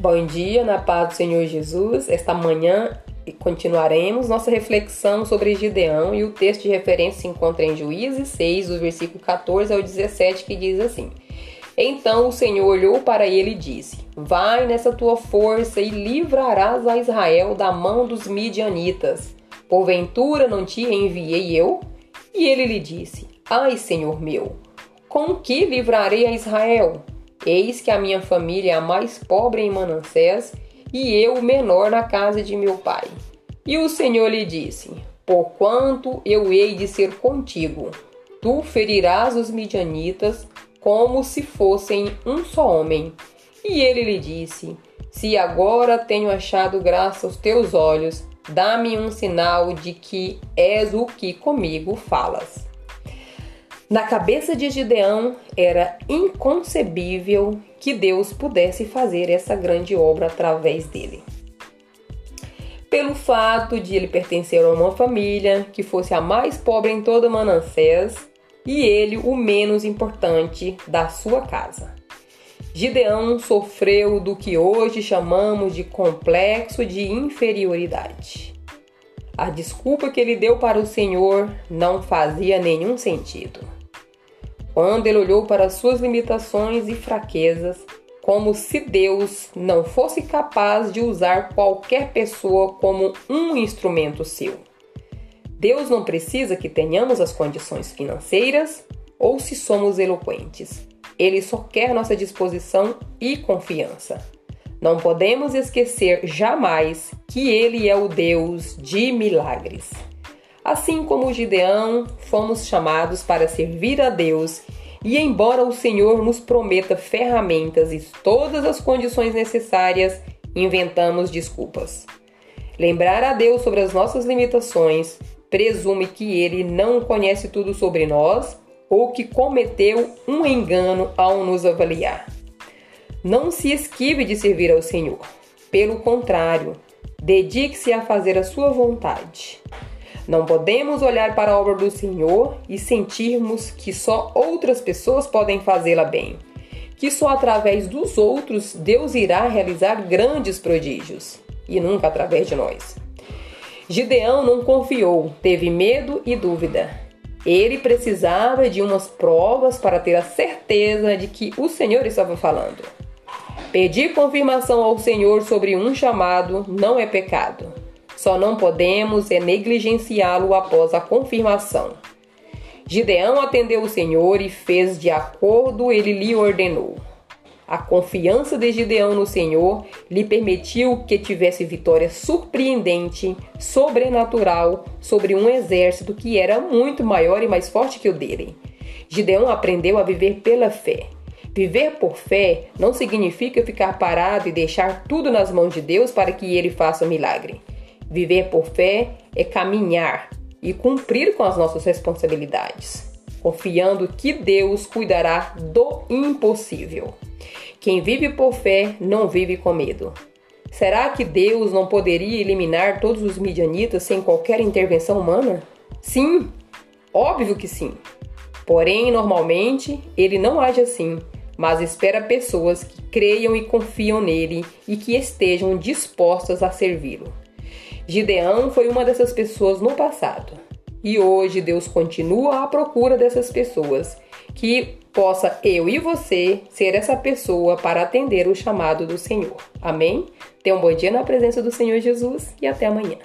Bom dia, na paz do Senhor Jesus. Esta manhã continuaremos nossa reflexão sobre Gideão e o texto de referência se encontra em Juízes 6, do versículo 14 ao 17, que diz assim: Então o Senhor olhou para ele e disse: Vai nessa tua força e livrarás a Israel da mão dos midianitas. Porventura não te enviei eu? E ele lhe disse: Ai, Senhor meu, com que livrarei a Israel? Eis que a minha família é a mais pobre em Manassés e eu o menor na casa de meu pai. E o Senhor lhe disse: Porquanto eu hei de ser contigo, tu ferirás os midianitas como se fossem um só homem. E ele lhe disse: Se agora tenho achado graça aos teus olhos, dá-me um sinal de que és o que comigo falas. Na cabeça de Gideão era inconcebível que Deus pudesse fazer essa grande obra através dele. Pelo fato de ele pertencer a uma família que fosse a mais pobre em toda Manassés e ele o menos importante da sua casa. Gideão sofreu do que hoje chamamos de complexo de inferioridade. A desculpa que ele deu para o Senhor não fazia nenhum sentido quando ele olhou para suas limitações e fraquezas, como se Deus não fosse capaz de usar qualquer pessoa como um instrumento seu. Deus não precisa que tenhamos as condições financeiras ou se somos eloquentes. Ele só quer nossa disposição e confiança. Não podemos esquecer jamais que Ele é o Deus de milagres. Assim como Gideão, fomos chamados para servir a Deus, e embora o Senhor nos prometa ferramentas e todas as condições necessárias, inventamos desculpas. Lembrar a Deus sobre as nossas limitações presume que ele não conhece tudo sobre nós ou que cometeu um engano ao nos avaliar. Não se esquive de servir ao Senhor. Pelo contrário, dedique-se a fazer a sua vontade. Não podemos olhar para a obra do Senhor e sentirmos que só outras pessoas podem fazê-la bem, que só através dos outros Deus irá realizar grandes prodígios e nunca através de nós. Gideão não confiou, teve medo e dúvida. Ele precisava de umas provas para ter a certeza de que o Senhor estava falando. Pedir confirmação ao Senhor sobre um chamado não é pecado. Só não podemos é negligenciá-lo após a confirmação. Gideão atendeu o Senhor e fez de acordo ele lhe ordenou. A confiança de Gideão no Senhor lhe permitiu que tivesse vitória surpreendente, sobrenatural, sobre um exército que era muito maior e mais forte que o dele. Gideão aprendeu a viver pela fé. Viver por fé não significa ficar parado e deixar tudo nas mãos de Deus para que ele faça milagre. Viver por fé é caminhar e cumprir com as nossas responsabilidades, confiando que Deus cuidará do impossível. Quem vive por fé não vive com medo. Será que Deus não poderia eliminar todos os midianitas sem qualquer intervenção humana? Sim, óbvio que sim. Porém, normalmente, ele não age assim, mas espera pessoas que creiam e confiam nele e que estejam dispostas a servi-lo. Gideão foi uma dessas pessoas no passado. E hoje Deus continua à procura dessas pessoas, que possa eu e você ser essa pessoa para atender o chamado do Senhor. Amém? Tenha um bom dia na presença do Senhor Jesus e até amanhã.